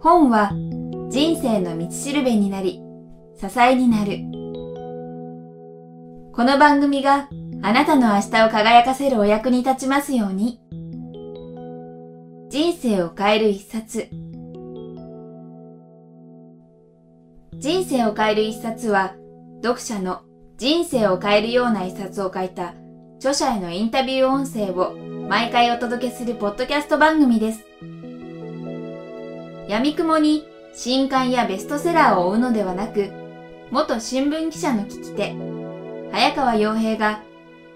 本は人生の道しるべになり、支えになる。この番組があなたの明日を輝かせるお役に立ちますように。人生を変える一冊。人生を変える一冊は、読者の人生を変えるような一冊を書いた著者へのインタビュー音声を毎回お届けするポッドキャスト番組です。闇雲に新刊やベストセラーを追うのではなく、元新聞記者の聞き手、早川洋平が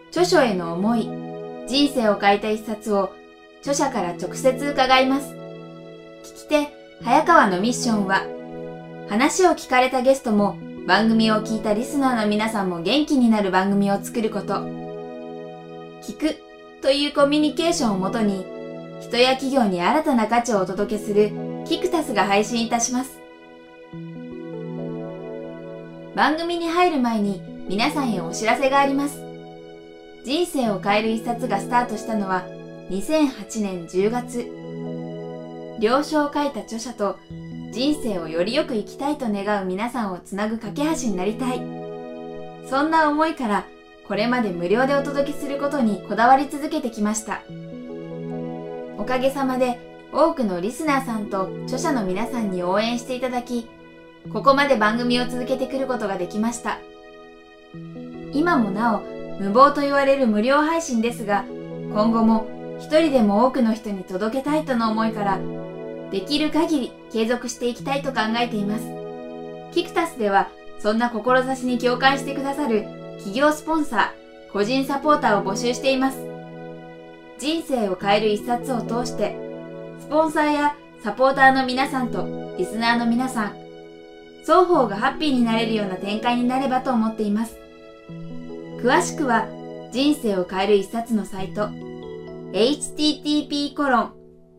著書への思い、人生を変えた一冊を著者から直接伺います。聞き手、早川のミッションは、話を聞かれたゲストも番組を聞いたリスナーの皆さんも元気になる番組を作ること。聞くというコミュニケーションをもとに、人や企業に新たな価値をお届けするキクタスが配信いたします。番組に入る前に皆さんへお知らせがあります。人生を変える一冊がスタートしたのは2008年10月。了承を書いた著者と人生をよりよく生きたいと願う皆さんをつなぐ架け橋になりたい。そんな思いからこれまで無料でお届けすることにこだわり続けてきました。おかげさまで多くのリスナーさんと著者の皆さんに応援していただき、ここまで番組を続けてくることができました。今もなお、無謀と言われる無料配信ですが、今後も一人でも多くの人に届けたいとの思いから、できる限り継続していきたいと考えています。キクタスでは、そんな志に共感してくださる企業スポンサー、個人サポーターを募集しています。人生を変える一冊を通して、スポンサーやサポーターの皆さんとリスナーの皆さん、双方がハッピーになれるような展開になればと思っています。詳しくは、人生を変える一冊のサイト、http コロン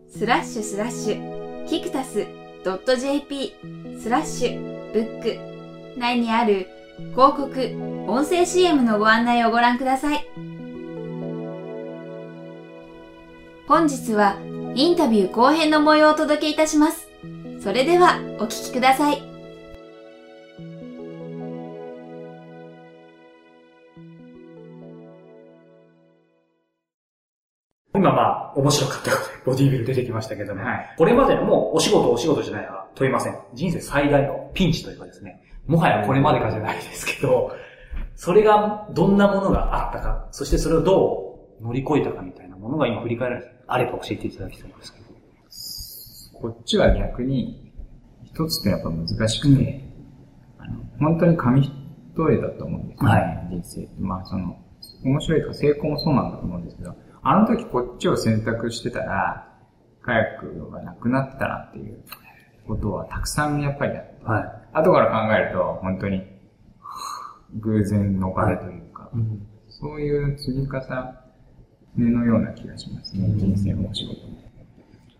スラッシュスラッシュキクタス .jp スラッシュブック内にある広告、音声 CM のご案内をご覧ください。本日はインタビュー後編の模様をお届けいたします。それではお聞きください。今まあ、面白かったことでボディービル出てきましたけども、はい、これまでのもうお仕事お仕事じゃないか問いません。人生最大のピンチというかですね、もはやこれまでかじゃないですけど、それがどんなものがあったか、そしてそれをどう乗り越えたかみたいなものが今振り返られてあれば教えていただきたいんですけど。こっちは逆に、一つってやっぱ難しくて、あの本当に紙一重だと思うんですよ。ね、はい、人生。まあその、面白いとか成功もそうなんだと思うんですけど、あの時こっちを選択してたら、カヤックがなくなったなっていうことはたくさんやっぱりあって、はい、後から考えると本当に偶然のおかげというか、はいうん、そういう積み重ねのような気がしますね、人生のお仕事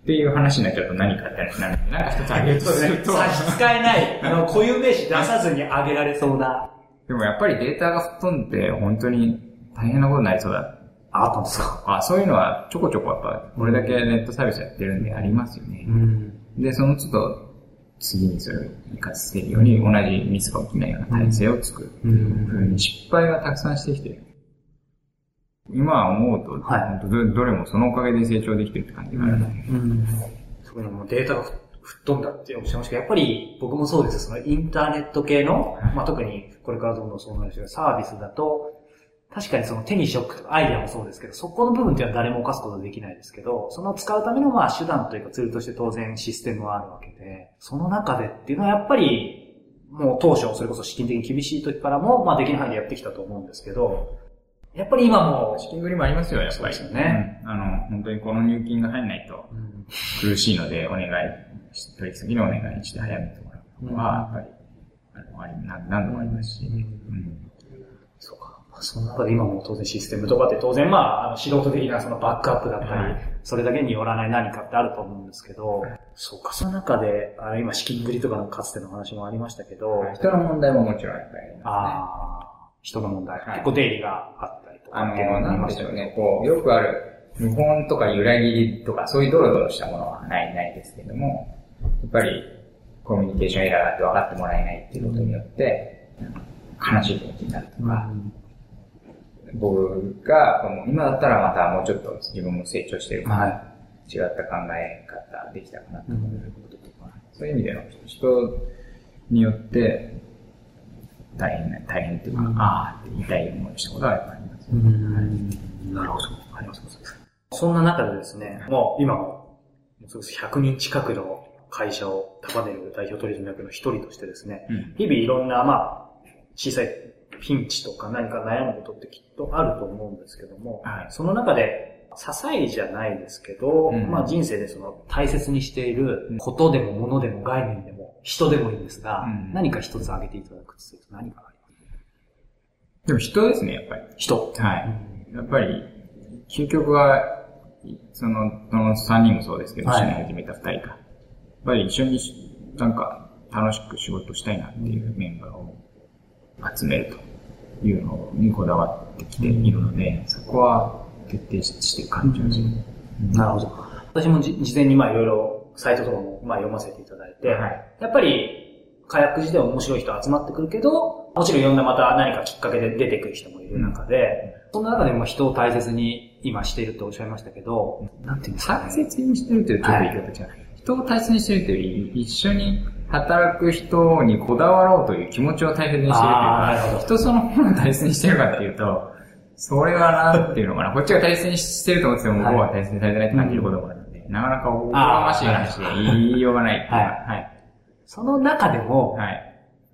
っていう話になっちゃうと何かってなるんで、なんか一つあげるとすると。差し支えない、あの、固有名詞出さずにあげられそうな。でもやっぱりデータが吹っ飛んで、本当に大変なことになりそうだ。あったんですかあ、そういうのはちょこちょこやっぱ、これだけネットサービスやってるんでありますよね。うん、で、その都度、次にそれを活かせるように同じミスが起きないような体制を作る。うん、ふうに失敗がたくさんしてきてる。今思うと、はい、どれもそのおかげで成長できてるって感じがある、うん。そういうのもデータが吹っ飛んだっておっしゃいましたけど、やっぱり僕もそうです。そのインターネット系の、まあ、特にこれからどんどんそうなるし、サービスだと、確かにその手に職とかアイデアもそうですけど、そこの部分っていうのは誰も犯すことはできないですけど、その使うためのまあ手段というかツールとして当然システムはあるわけで、その中でっていうのはやっぱり、もう当初それこそ資金的に厳しい時からも、まあできる範囲でやってきたと思うんですけど、やっぱり今も。資金繰りもありますよ、やっぱり。そうですよね、うん。あの、本当にこの入金が入んないと苦しいので、お願い、取引先のお願いして早めてもらうのは、やっぱり、あの、あり何度もありますし、うんそうか。その中で今も当然システムとかって当然まあ、あの素人的なそのバックアップだったり、それだけによらない何かってあると思うんですけど、そうか、その中で、あの今資金繰りとかのかつての話もありましたけど、人の問題ももちろんありますね。ああ、人の問題、結構出入りがあったりとか。あの、なんでしょうね、こう、よくある、無本とか裏切りとか、そういうドロドロしたものはない、ないですけども、やっぱりコミュニケーションエラーだって分かってもらえないっていうことによって、悲しい気持ちになるとか、僕が、今だったらまたもうちょっと自分も成長してるから、はい、違った考え方できたかなと思うこととか、そういう意味での人によって大変、大変っていうか、ああって言いたい思いしたことはやっぱりあります、ね。なるほど。あります。そんな中でですね、もう今も、100人近くの会社を束ねる代表取締役の一人としてですね、うん、日々いろんな、まあ、小さいピンチとか何か悩むことってきっとあると思うんですけども、はい、その中で、支えじゃないですけど、うん、まあ人生でその大切にしていることでも物でも概念でも人でもいいんですが、うん、何か一つ挙げていただくとすると何かありますでも人ですね、やっぱり。人。はい。やっぱり、究極は、その、その3人もそうですけど、一緒に始めた2人か。やっぱり一緒になんか楽しく仕事したいなっていうメンバーを集めるというのにこだわってきているので、そこは徹底して感じます、うん、なるほど。私も事前にまあいろいろサイトとかもまあ読ませていただいて、はい、やっぱり火薬自体面白い人集まってくるけど、もちろんいろんなまた何かきっかけで出てくる人もいる中で、その中でも人を大切に今しているとおっしゃいましたけど、なんていうんですか、ね、大切にしてるというちょっと言い方じゃない。はい、人を大切にしてるというより、一緒に働く人にこだわろうという気持ちを大切にしてるというか、人そのものを大切にしてるかっていうと、それはなんていうのかな、こっちが大切にしてると思ってても、向こうは大切にされてないって感じることもあるので、なかなかおこがましい話で言いようがないっていうか、はい。その中でも、はい。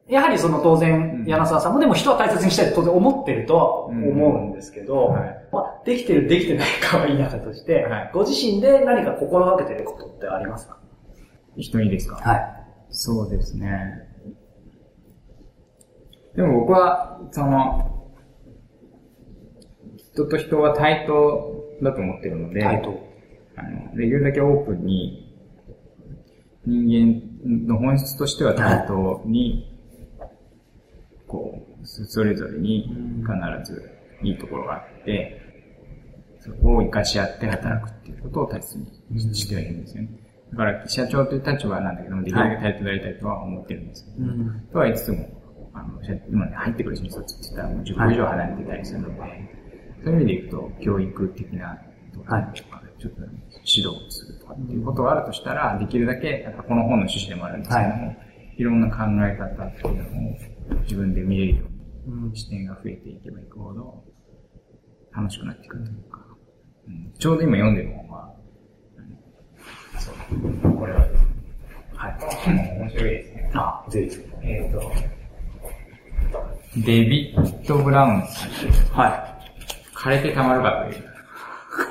やはりその当然、柳沢さんもでも人は大切にしたいと当然思ってるとは思うんですけど、はい、まあ、できてるできてないかはいい中として、はい、ご自身で何か心がけてることってありますか？人にですか？はい。そうですね。でも僕は、その、人と人は対等だと思ってるので、対等。あの、できるだけオープンに、人間の本質としては対等に、こう、それぞれに必ずいいところがあって、そこを活かし合って働くっていうことを大切にしてはいるんですよね。だから社長という立場なんだけども、できるだけ対等でやりたいとは思ってるんですけど、はい、とは言いつつも、あの、今ね、入ってくる新卒って言ったらもう10個以上離れてたりするので、はい、そういう意味でいくと、教育的なとか、はい、ちょっと指導するとかっていうことがあるとしたら、できるだけ、やっぱこの本の趣旨でもあるんですけども、はい、いろんな考え方っていうのを自分で見れるように、視点が増えていけばいくほど、楽しくなってくるというか、うん、ちょうど今読んでる本は、そう。これはですね。はい。この本も面白いですね。あ、ぜひ。えっ、ー、と、デビッド・ブラウンさん。はい。枯れてたまるかという。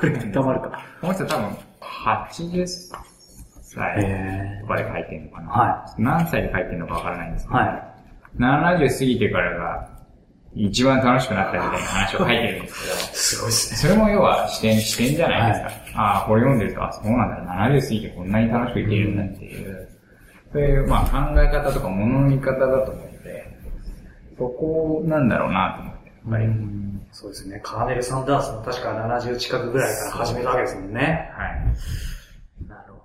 枯れてたまるか。この人多分、80歳とかで書いてるのかな。はい。何歳で書いてるのかわからないんですけど、はい。70過ぎてからが、一番楽しくなったみたいな話を書いてるんですけど。すごいですね。それも要は視点、視点じゃないですか。はい、ああ、これ読んでると、あ、そうなんだ、70過ぎてこんなに楽しくいけるんだっていう、そういう、まあ考え方とか物の見方だと思って、そこなんだろうなと思って、やっぱり。そうですね。カーネル・サンダースも確か70近くぐらいから始めたわけですもんね。はい。なるほ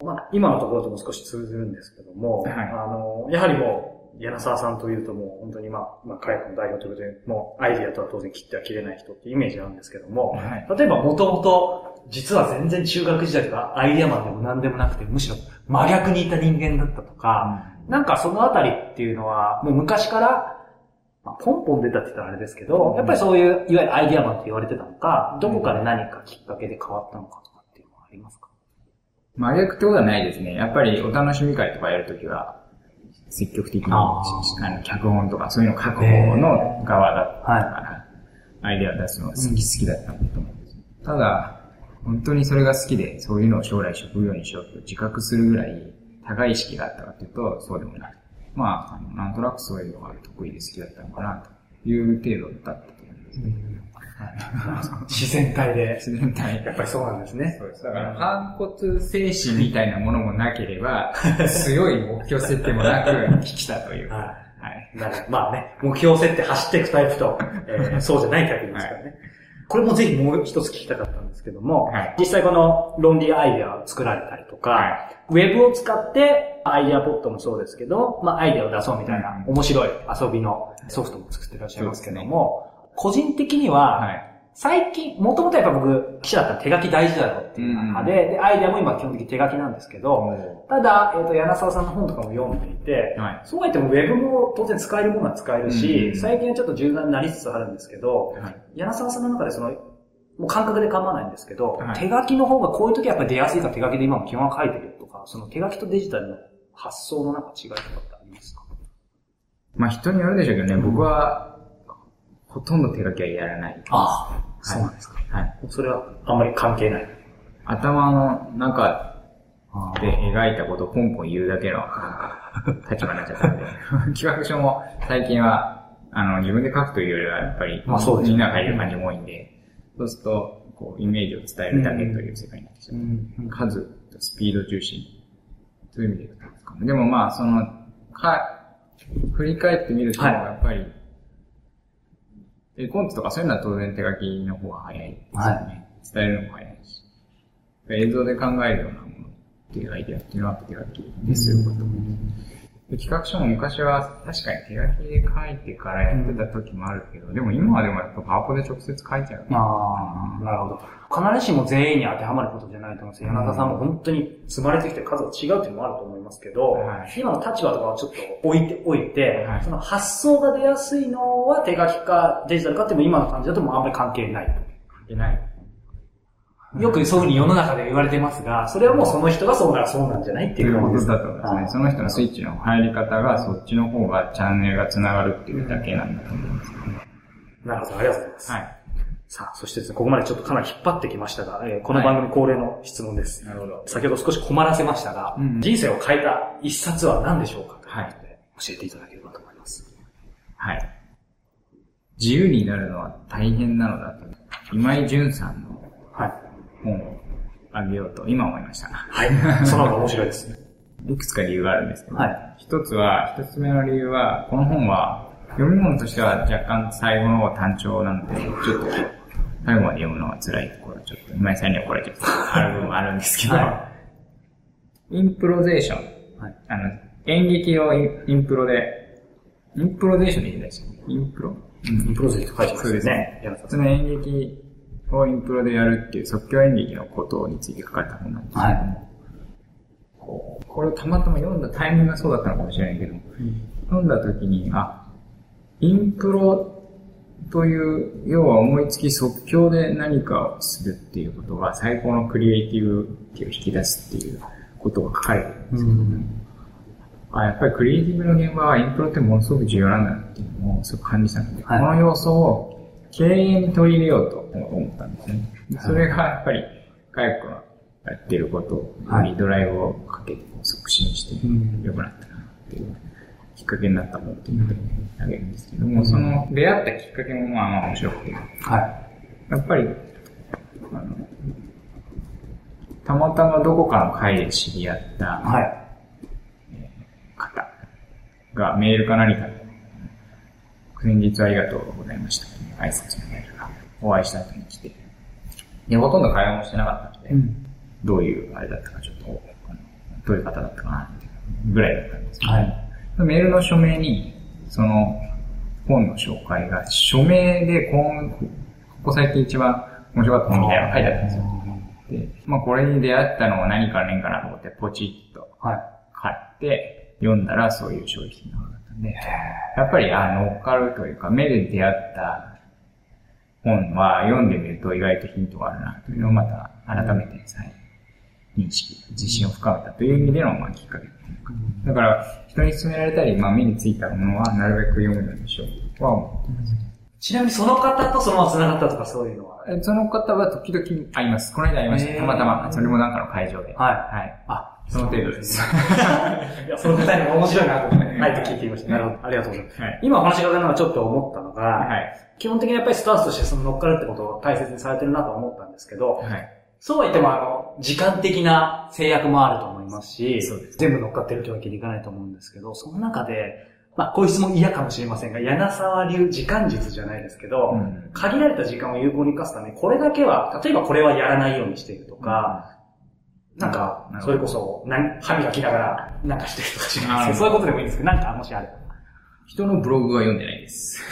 ど。まあ、今のところとも少し通ずるんですけども、はい、あの、やはりもう、柳沢さんというともう本当にまあ、まあ、カヤの代表ということで、もうアイディアとは当然切っては切れない人っていうイメージなんですけども、はい、例えばもともと、実は全然中学時代とかアイディアマンでも何でもなくて、むしろ真逆にいた人間だったとか、うん、なんかそのあたりっていうのは、もう昔から、まあ、ポンポン出たって言ったらあれですけど、やっぱりそういう、いわゆるアイディアマンって言われてたのか、どこかで何かきっかけで変わったのかとかっていうのはありますか？真逆ってことはないですね。やっぱりお楽しみ会とかやるときは、積極的に、あの、脚本とかそういうの書く方の側だったから、アイデアを出すのが好き、好きだったんだと思うんです。ただ、本当にそれが好きで、そういうのを将来職業にしようと自覚するぐらい高い意識があったかというと、そうでもない。まあ、あのなんとなくそういうのが得意で好きだったのかな、という程度だったと思います。自然体で。自然体。やっぱりそうなんですね。そうです。だから、反骨精神みたいなものもなければ、強い目標設定もなく、生きたという。はい。なるまあね、目標設定走っていくタイプと、えー、そうじゃないタイプですからね。はい、これもぜひもう一つ聞きたかったんですけども、はい実際この論理アイデアを作られたりとか、はウェブを使ってアイデアポットもそうですけど、まあアイデアを出そうみたいな面白い遊びのソフトも作ってらっしゃいますけども、個人的には、はい。最近、もともとやっぱ僕、記者だったら手書き大事だろうっていう中で、で、アイデアも今基本的に手書きなんですけど、もただ、えっ、と、柳沢さんの本とかも読んでいて、はい。そうは言ってもウェブも当然使えるものは使えるし、うん最近はちょっと柔軟になりつつあるんですけど、はい。柳沢さんの中でその、もう感覚で構わないんですけど、はい。手書きの方がこういう時はやっぱ出やすいから手書きで今も基本は書いてるとか、その手書きとデジタルの発想のなんか違いとかってありますか？まあ人によるでしょうけどね、僕は、ほとんど手書きはやらない。ああ、はいそうなんですか。はい。それはあんまり関係ない。頭の中で描いたことをポンポン言うだけの立場になっちゃったんで、企画書も最近は、あの、自分で書くというよりは、やっぱり、まあそうですねみんなが書いてる感じも多いんで、そうすると、こう、イメージを伝えるだけという世界になってしまう。数とスピード中心。そういう意味で言うとですかね。でもまあ、その、か、振り返ってみると、はいやっぱり、絵コンテとかそういうのは当然手書きの方が早いですよね。伝えるのも早いし。映像で考えるようなものっていうアイデアっていうのは手書きですよ、こと。で企画書も昔は確かに手書きで書いてからやってた時もあるけど、でも今はでもやっぱパワポで直接書いちゃう。ああ、なるほど。必ずしも全員に当てはまることじゃないと思うんですよ。柳田さんも本当に積まれてきてる数が違うっていうのもあると思いますけど、はい今の立場とかをちょっと置いておいて、はいその発想が出やすいのは手書きかデジタルかっていうのも今の感じだともうあんまり関係ないと。書けない。よくそういうふうに世の中で言われてますが、それはもうその人がそうならそうなんじゃないっていいううことです。だと思いますね。その人のスイッチの入り方がそっちの方がチャンネルが繋がるっていうだけなんだと思います。なるほど、ありがとうございます。はい。さあ、そしてですね、ここまでちょっとかなり引っ張ってきましたが、えーこの番組恒例の質問です。なるほど。先ほど少し困らせましたが、うん人生を変えた一冊は何でしょうかはい教えていただければと思います。はい。自由になるのは大変なのだと、今井淳さんのはい。本をあげようと今思いました。はい。その方が面白いです。いくつか理由があるんですけど、はい一つは、一つ目の理由は、この本は、読み物としては若干最後の方が単調なので、ちょっと、最後まで読むのが辛いところはちょっと、今井さんにはこれちょっとある部分はあるんですけど、はインプロゼーション。はいあの、演劇をインプロで、インプロゼーションでいいんですよ。インプロ？インプロゼと書いてますそうですねその演劇をインプロでやるっていう即興演劇のことについて書かれた本なんですけども、はい。これをたまたま読んだタイミングがそうだったのかもしれないけど、読んだ時に、あ、インプロという、要は思いつき即興で何かをするっていうことが最高のクリエイティブを引き出すっていうことが書かれてるんですけど、あ、やっぱりクリエイティブの現場はインプロってものすごく重要なんだなっていうのをすごく感じたので、はい。この要素を経営に取り入れようと思ったんですね。でそれがやっぱり、カヤックのやってることをよりドライブをかけて促進して良くなったなっていうきっかけになった本っていうのであげるんですけども、その出会ったきっかけもまあまあ面白くて、はい。やっぱり、あの、たまたまどこかの会で知り合ったはい。方がメールか何か。で、先日はありがとうございました挨拶のメールがお会いした後に来て、で、ほとんど会話もしてなかったので、どういうあれだったかちょっと、どういう方だったかなぐらいだったんですけど、はい。メールの署名に、その本の紹介が、署名でこう、ここ最近一番面白かった本みたいなのが書いてあったんですよ。で、まあこれに出会ったのは何か年かなと思ってポチッとはい。買って読んだらそういう商品の本だったんで、やっぱりあ乗っかるというか、目で出会った本は読んでみると意外とヒントがあるなというのをまた改めて再認識、自信を深めたという意味でのまあきっかけっていうか。だから人に勧められたり、まあ目についたものはなるべく読むようにしようとは思ってます。ちなみにその方とそのまま繋がったとかそういうのは？えその方は時々会います。この間会いました。たまたま。それもなんかの会場で。はいはい。あ、その程度です。いや、その方にも面白いなと思って、はいって聞いてみました。なるほど。ありがとうございます。はい。今お話し伺いながらちょっと思ったのが、はい。基本的にやっぱりスタンスとしてその乗っかるってことを大切にされてるなと思ったんですけど、はい。そうは言ってもあの、時間的な制約もあると思いますし、そうです全部乗っかってるというわけにいかないと思うんですけど、その中で、まあ、こういう質問嫌かもしれませんが、柳沢流時間術じゃないですけど、うん限られた時間を有効に活かすために、これだけは、例えばこれはやらないようにしているとか、なんかそれこそ、なん歯磨きながら、なんかしてるとかしないですそういうことでもいいんですけど、なんかもしあれば。人のブログは読んでないです。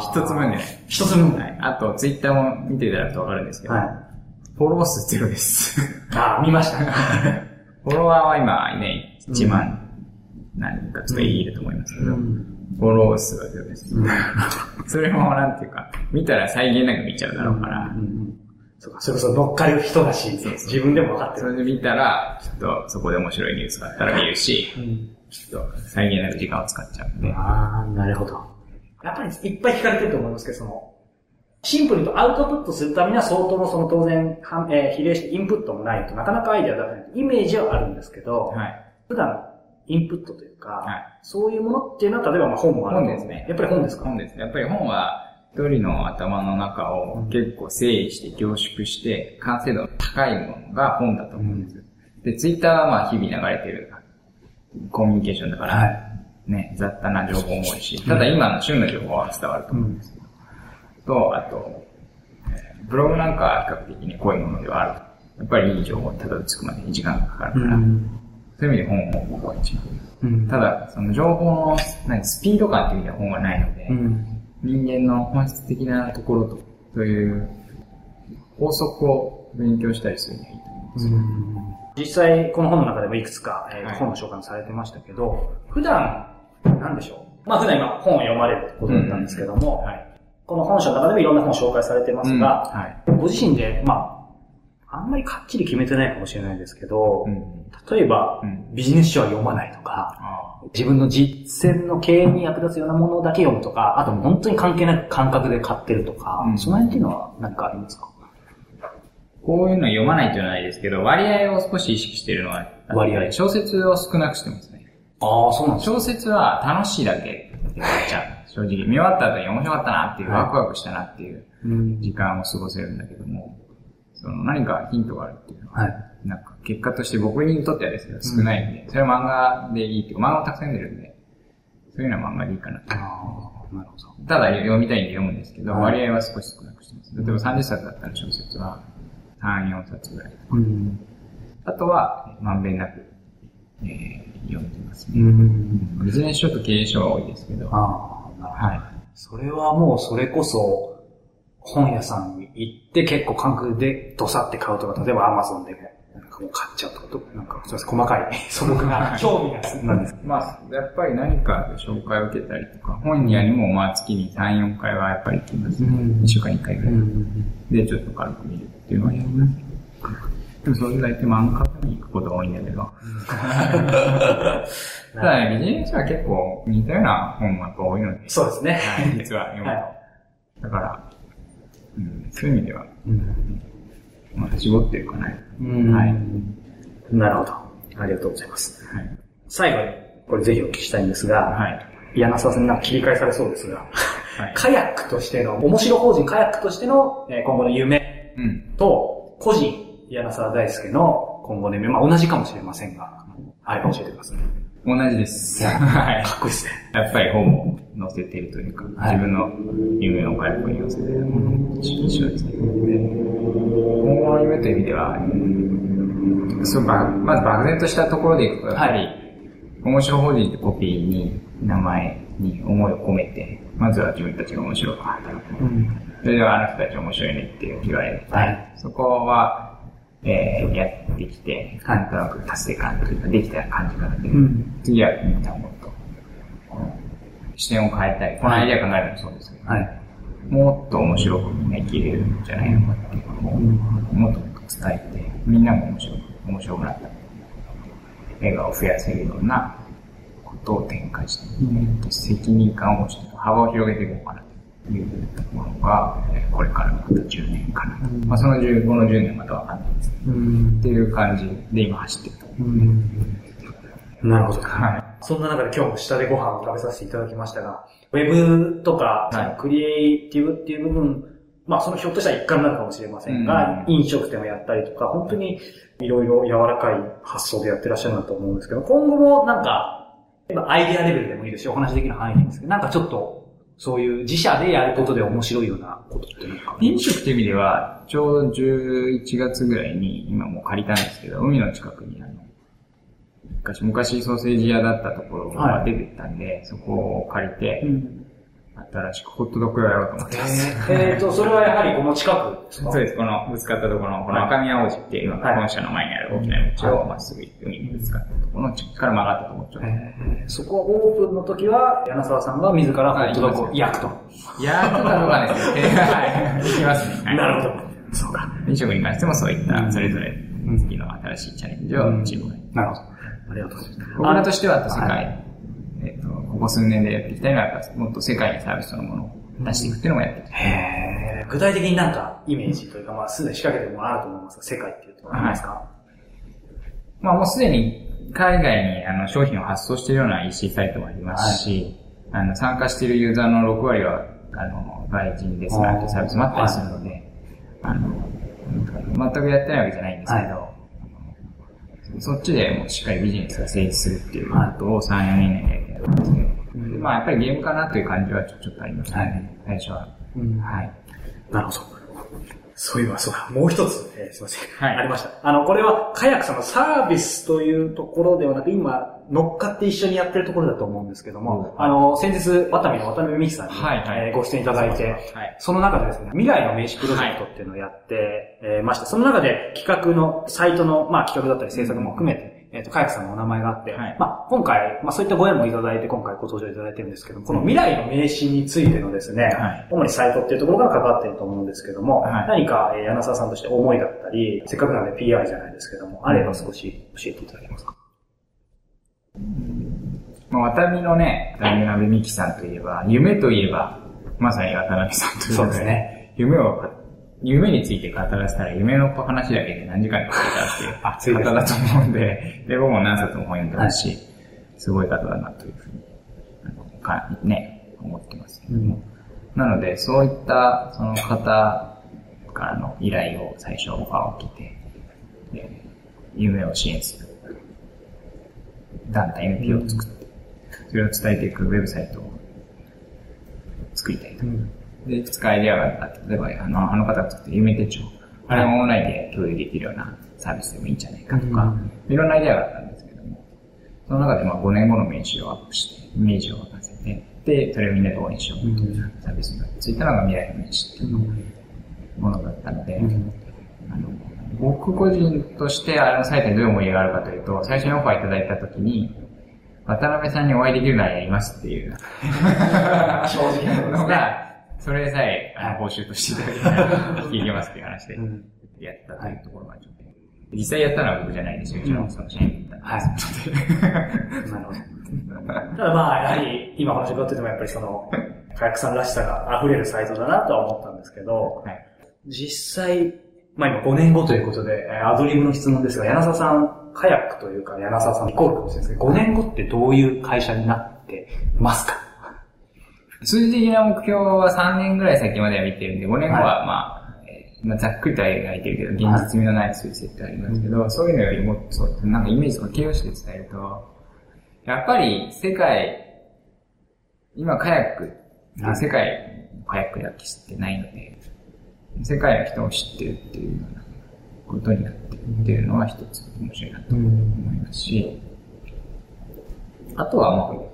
一つも読んでない。一つもはい。あと、ツイッターも見ていただくとわかるんですけど、はい。フォロー数ゼロです。ああ、見ました。フォロワーは今ね、1万何人かちょっといると思いますけど、フォロー数はゼロです。それもなんていうか、見たら再現なく見ちゃうだろうから、そうか、それこそ乗っかる人だし、自分でも分かってる。それで見たら、ちょっとそこで面白いニュースがあったら見るし、ちょっと再現なく時間を使っちゃうんで、ああ、なるほど。やっぱりいっぱい聞かれてると思いますけど、その、シンプルにとアウトプットするためには相当のその当然、えー比例してインプットもないとなかなかアイデア出せない。イメージはあるんですけど、はい。普段インプットというか、はいそういうものっていうのは例えばまあ本もあると思う本ですねやっぱり本ですか？本ですね。やっぱり本は、一人の頭の中を結構整理して凝縮して、完成度の高いものが本だと思うんです。で、ツイッターはまあ日々流れてる。コミュニケーションだから、はい。ね、雑多な情報も多いし、ただ今の旬の情報は伝わると思うんですけど、と、あと、えーブログなんかは比較的に濃いものではある。やっぱりいい情報にたどり着くまでに時間がかかるから、そういう意味で本を僕は一番。うん。ただ、その情報の何スピード感っていう意味では本はないので、うん人間の本質的なところと、という法則を勉強したりするにはいいと思うんですよ。実際、この本の中でもいくつか、えーはい本の紹介もされてましたけど、普段、なんでしょう？まあ普段今本を読まれるってことだったんですけども、はい。この本書の中でもいろんな本を紹介されてますが、はい。ご自身で、まあ、あんまりかっちり決めてないかもしれないですけど、うん。例えば、うんビジネス書は読まないとか、あ自分の実践の経営に役立つようなものだけ読むとか、あと本当に関係なく感覚で買ってるとか、うんその辺っていうのは何かありますか？こういうの読まないというのはないですけど、割合を少し意識しているのは割合小説を少なくしてますね。ああ、そうなんです小説は楽しいだけってちゃう。正直。見終わった後に面白かったなっていう、はいワクワクしたなっていううん時間を過ごせるんだけども、その何かヒントがあるっていうのは、はい。なんか結果として僕にとってはですけど少ないんで、それは漫画でいいっていうか、漫画をたくさん読んでるんで、そういうのは漫画でいいかなと。ああ、なるほど。ただ読みたいんで読むんですけど、はい割合は少し少なくしてます。例えば30冊だったら小説は3、4冊ぐらい。うん。あとは、まんべんなく、えー読んでますね。ん。ビジネス書と経営書は多いですけど、はああ、なるほど。い。それはもうそれこそ、本屋さんに行って結構感覚でドサって買うとか、例えばアマゾンでなんかもう買っちゃうとかと、なんか、そうです、細かい素朴な興味がなんです。まあ、やっぱり何かで紹介を受けたりとか、本屋にもまあ月に3、4回はやっぱり行きますね。うん1週間に1回ぐらい。ん。で、ちょっと軽く見るっていうのはやります。でもそれ大体漫画家に行くことが多いんだけど。ただね、ビジネスは結構似たような本が多いので、そうですね。はい、実は読むと。はだから、うん、そういう意味では、うん。まあ、絞ってるかな。はい。はい。なるほど。ありがとうございます。はい。最後に、これぜひお聞きしたいんですが、はい。柳沢さんにな切り返されそうですが、はい。カヤックとしての、面白法人カヤックとしてのえー今後の夢うん。と、個人、柳沢大輔の今後の夢、まあ同じかもしれませんが、あれば教えてください。同じです。はい。かっこいいですね。やっぱり本を載せているというか、はい自分の夢を回復に載せているのと一緒ですね。で今後の夢という意味では、そうばまず漠然としたところでいくと、やっぱり、面白法人ってコピーに、名前に思いを込めて、まずは自分たちが面白く働く。うん。それではあの人たち面白いねって言われる。はい。そこは、えー、やってきて、はい。なんとなく達成感というか、できた感じが出て、うん。次はみんなもっと、視点を変えたい。このアイデア考えるのもそうですけど、はい。もっと面白くみんな生きれるんじゃないのかっていうのを、もっと伝えて、みんなも面白く、面白くなった。笑顔を増やせるようなことを展開して、責任感をして幅を広げていこうかなというものが、えーこれからまた10年かなと。まあその10、この10年またわかんないですけど、うんっていう感じで今走ってると。なるほど。はい。そんな中で今日も下でご飯を食べさせていただきましたが、ウェブとか、クリエイティブっていう部分、まあそのひょっとしたら一環なのかもしれませんが、うん飲食店をやったりとか、本当にいろいろ柔らかい発想でやってらっしゃるなと思うんですけど、今後もなんか、まあアイデアレベルでもいいですし、お話できる範囲でいいんですけど、なんかちょっと、そういう自社でやることで面白いようなことっていうのか。飲食っていう意味では、ちょうど11月ぐらいに、今もう借りたんですけど、海の近くにあの、昔、昔ソーセージ屋だったところが出てたんで、そこを借りて、新しくホットドッグをやろうと思ってます。えー、と、それはやはりこの近くですか？そうです。このぶつかったところの、この赤宮王子っていうはい。本社の前にある大きな道をまっすぐ行って海にぶつかったところのから曲がったと。ころ。えーそこはオープンの時は、柳沢さんが自らホットドッグを焼くと。いやー、とかどうかですね。はい。行きますね。はい。なるほど。そうか。飲食に関してもそうい。った、それぞれ次の新しい。チャレンジをチームがなるほど。ありがとうござい。ます。僕らとしては、世は界、えっと、ここ数年でやっていきたいのは、やっぱもっと世界にサービスそのものを出していくっていうのもやっていきたい。へー。具体的になんかイメージというか、まあ、すでに仕掛けてるものあると思いますが、世界っていうとありますか、まあもうすでに海外にあの商品を発送しているような EC サイトもありますし、あの参加しているユーザーの6割はあの外人ですなんてサービスもあったりするので、あの、全くやってないわけじゃないんですけど、そっちでもうしっかりビジネスが成立するっていうことを3、4年でまあやっぱりゲームかなという感じはちょちょっとありますね、最初は。うんはい。なるほど。そういえば、そうだ。もう一つ、えーすいません。はいありました。あの、これは、カヤックさんのサービスというところではなく、今、乗っかって一緒にやってるところだと思うんですけども、うんあの、先日、ワタミの渡辺美希さんに、はいはいえーご出演いただいて、はい。その中でですね、未来の名刺プロジェクトっていうのをやって、えーまして、その中で企画の、サイトの、まあ企画だったり制作も含めて、えっ、と、かやくさんのお名前があって、はい。まあ今回、まあそういったご縁もいただいて、今回ご登場いただいてるんですけども、この未来の名刺についてのですね、はい。主にサイトっていうところから関わっていると思うんですけども、はい。何か、えー柳沢さんとして思いだったり、せっかくなんで PR じゃないですけども、あれば少し教えていただけますか？まあ、渡辺のね、渡辺美樹さんといえば、夢といえば、まさに渡辺さんというそうですね。夢を、夢について語らせたら、夢の話だけで何時間かかるかっていう方だと思うんで、で、僕も何冊も本読んでますし、すごい方だなというふうに、かね、思ってますけども。なので、そういった、その方からの依頼を最初オファーを受けて、で夢を支援する団体 NPO を作って、それを伝えていくウェブサイトを作りたいと。で、いくつかアイデアがあって、例えばあのあの方が作ってる夢手帳、あれもオンラインで共有できるようなサービスでもいいんじゃないかとか、いろんなアイデアがあったんですけども、その中でまあ5年後の名刺をアップして、イメージを沸かせて、で、それをみんなで応援しようというサービスがついたのが未来の名刺っていうものだったので、あの僕個人としてあのサイトにどういう思いがあるかというと、最初にオファーいただいたときに、渡辺さんにお会いできるならやりますっていう。正直な。のが、それさえあの報酬としていただいたら 聞いていきますっていう話でうんやったというところがちょっと。実際やったのは僕じゃないですよ。うちのその社員だったはい。なるほど。ただまあ、やはり、今お話伺っててもやっぱりその、カヤックさんらしさが溢れるサイトだなとは思ったんですけど、はい実際、まあ今5年後ということで、えーアドリブの質問ですが、柳沢さん、カヤックというか、柳沢さんイコールかもしれないですけど、5年後ってどういう会社になってますか？数字的な目標は3年ぐらい先までは見てるんで、5年後はまあ、えーまあ、ざっくりとは描いてるけど、現実味のない数字設定ありますけど、そういうのよりもっと、なんかイメージとか形容詞で伝えると、やっぱり世界、今カヤック、はい。世界のカヤックだけ知ってないので、世界の人を知ってるっていうようなことになってるっていうのは一つ面白いなと思いますし、あとはまあ、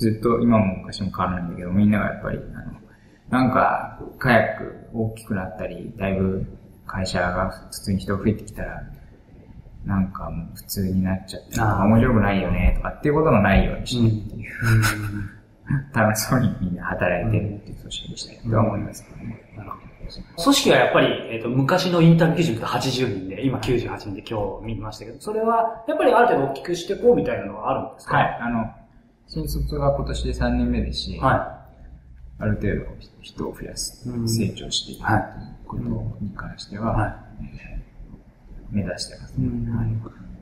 ずっと今も昔も変わらないんだけど、みんながやっぱり、あの、なんか、カヤック大きくなったり、だいぶ会社が普通に人が増えてきたら、なんかもう普通になっちゃって、面白くないよね、とかっていうことのないようにしてっていう、楽しそうにみんな働いてるっていう組織にしたいとは思いますけどね。組織はやっぱり、えっ、と、昔のインタビュー基準だと80人で、今98人で今日見ましたけど、それは、やっぱりある程度大きくしていこうみたいなのはあるんですか？はい、あの、新卒が今年で3年目ですし、はある程度人を増やす、うん成長していくということに関しては、はい。目指してます、い。ねはい。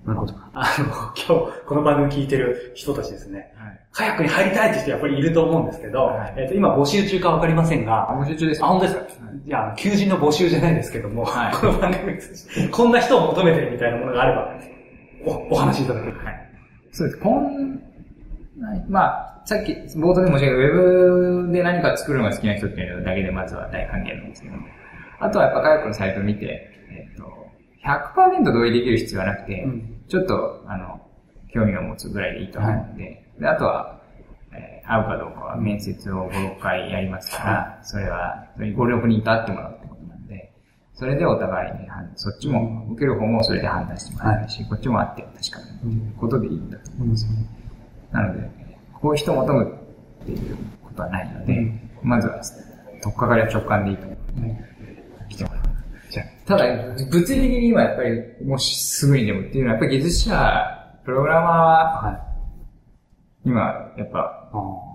なるほど。あの、今日、この番組聞いてる人たちですね、はい。カヤックに入りたいって人やっぱりいると思うんですけど、はい。えっ、と、今募集中かわかりませんが、募集中です。あ、本当ですか、い。や、あの求人の募集じゃないですけども、はい。この番組に通じてこんな人を求めてるみたいなものがあれば、お、お話しいただける。そうです。今、まあ、さっき冒頭でも申し上げたウェブで何か作るのが好きな人っていうのだけでまずは大歓迎なんですけど、あとはやっぱカヤックのサイトを見て、えっ、と、100%同意できる必要はなくて、うん。ちょっと、あの、興味を持つぐらいでいいと思うので、であとは、えー会うかどうかは面接を5、6回やりますから、それは、それにご了承に至ってもらうってことなんで、それでお互いに判、そっちも、受ける方もそれで判断してもらえるし、こっちもあって確かに、ということでいいんだと思うんです。よね。なので、こういう人を求むっていうことはないので、うんまずは、とっかかりは直感でいいと思うので、来てもらう。じゃあただ、物理的に今やっぱり、もしすぐにでもっていうのは、やっぱり技術者、プログラマーは、はい。今、やっぱ、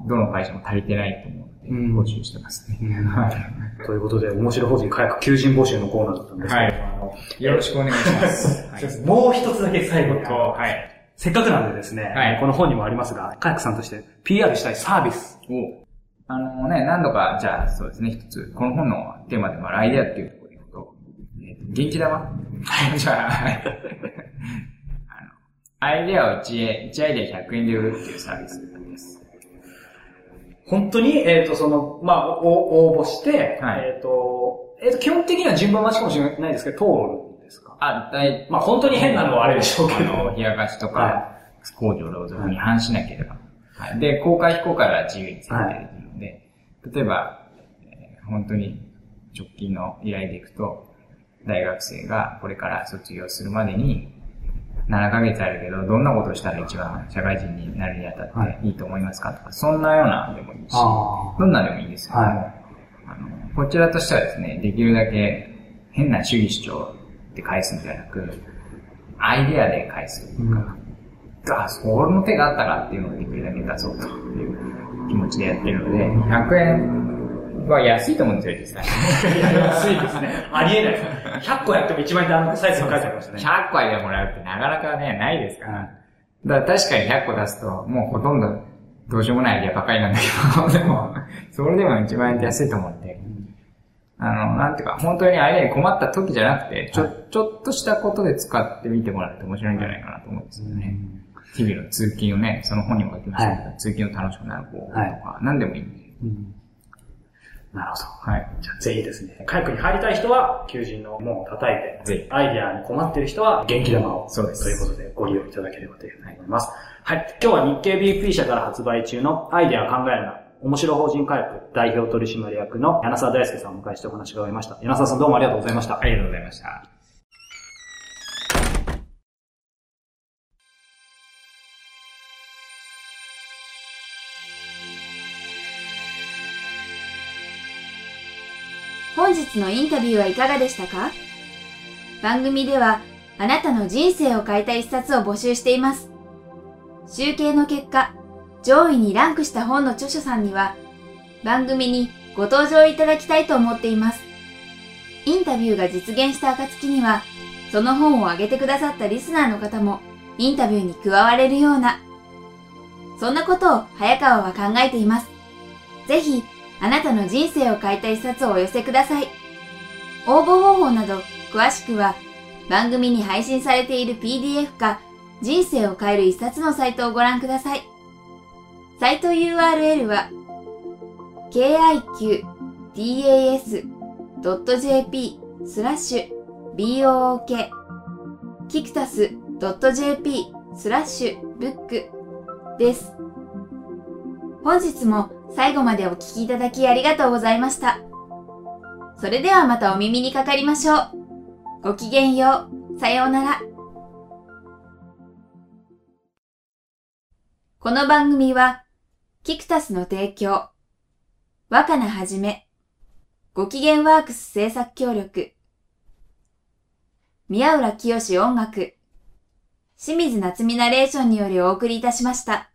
どの会社も足りてないと思ううんので、募集してますね。ということで、面白法人火薬求人募集のコーナーだったんですけど、はいあのよろしくお願いします。すいもう一つだけ最後に、こう、はい。せっかくなんでですね、はい。この本にもありますが、カヤックさんとして PR したいサービス。おあのね、何度か、じゃあ、そうですね、一つ、この本のテーマでもあるアイデアっていうところでいくと、えーと元気玉？じゃあ、はい。あの、アイデアを 1, 1アイデア100円で売るっていうサービスです。本当に、えっ、と、その、まあ、お応募して、はい。えっ、と、えっ、と、基本的には順番待ちかもしれないですけど、あ、だいまあ、本当に変なのはあれでしょうけど。あの、冷やかしとか、は工場労働に反しなければ。はい、で、公開非公開は自由に設定できるので、例えば、えー本当に直近の依頼でいくと、大学生がこれから卒業するまでに、7ヶ月あるけど、どんなことをしたら一番社会人になるにあたはってい。いと思いますか？とか、そんなようなのでもいいし、あどんなでもいいんですけども、はい。あのこちらとしてはですね、できるだけ変な主義主張で返すんじゃなく、アイデアで返すというか、あ、その手があったかっていうのをできるだけ出そうという気持ちでやってるので、100円は安いと思うんですよ、実際。安いですね。ありえないです。100個やっても1万円ってあのサイズに書いてありましたね。100個アイデアもらうってなかなかね、ないですから。だから確かに100個出すと、もうほとんどどうしようもないアイデアばっかりなんだけど、でも、それでも1万円って安いと思うんで、あの、なんていうか、本当にアイデアに困った時じゃなくて、ちょ、ちょっとしたことで使ってみてもらうと面白いんじゃないかなと思うんですよね。日々の通勤をね、その本にも書きましたけど、通勤を楽しくなる方法とか、何でもいいんで。うんなるほど。はい。じゃあぜひですね、カヤックに入りたい人は、求人の門を叩いて、ぜひアイデアに困っている人は、元気玉を。そうですということで、ご利用いただければというふうに思います。はい。今日は日経 BP 社から発売中のアイデアを考えるな。面白法人カヤック代表取締役の柳沢大輔さんをお迎えしてお話が終えました。柳沢さんどうもありがとうございました。ありがとうございました。本日のインタビューはいかがでしたか？番組ではあなたの人生を変えた一冊を募集しています。集計の結果、上位にランクした本の著者さんには番組にご登場いただきたいと思っています。インタビューが実現した暁には、その本を挙げてくださったリスナーの方もインタビューに加われるような、そんなことを早川は考えています。ぜひ、あなたの人生を変えた一冊をお寄せください。応募方法など詳しくは番組に配信されている PDF か人生を変える一冊のサイトをご覧ください。サイト URL は kiqtas.jp スラッシュ book キクタス .jp スラッシュブックです。本日も最後までお聞きいただきありがとうございました。それではまたお耳にかかりましょう。ごきげんよう。さようなら。この番組は、キクタスの提供、若菜はじめ、ご機嫌ワークス制作協力、宮浦清志音楽、清水夏美ナレーションによりお送りいたしました。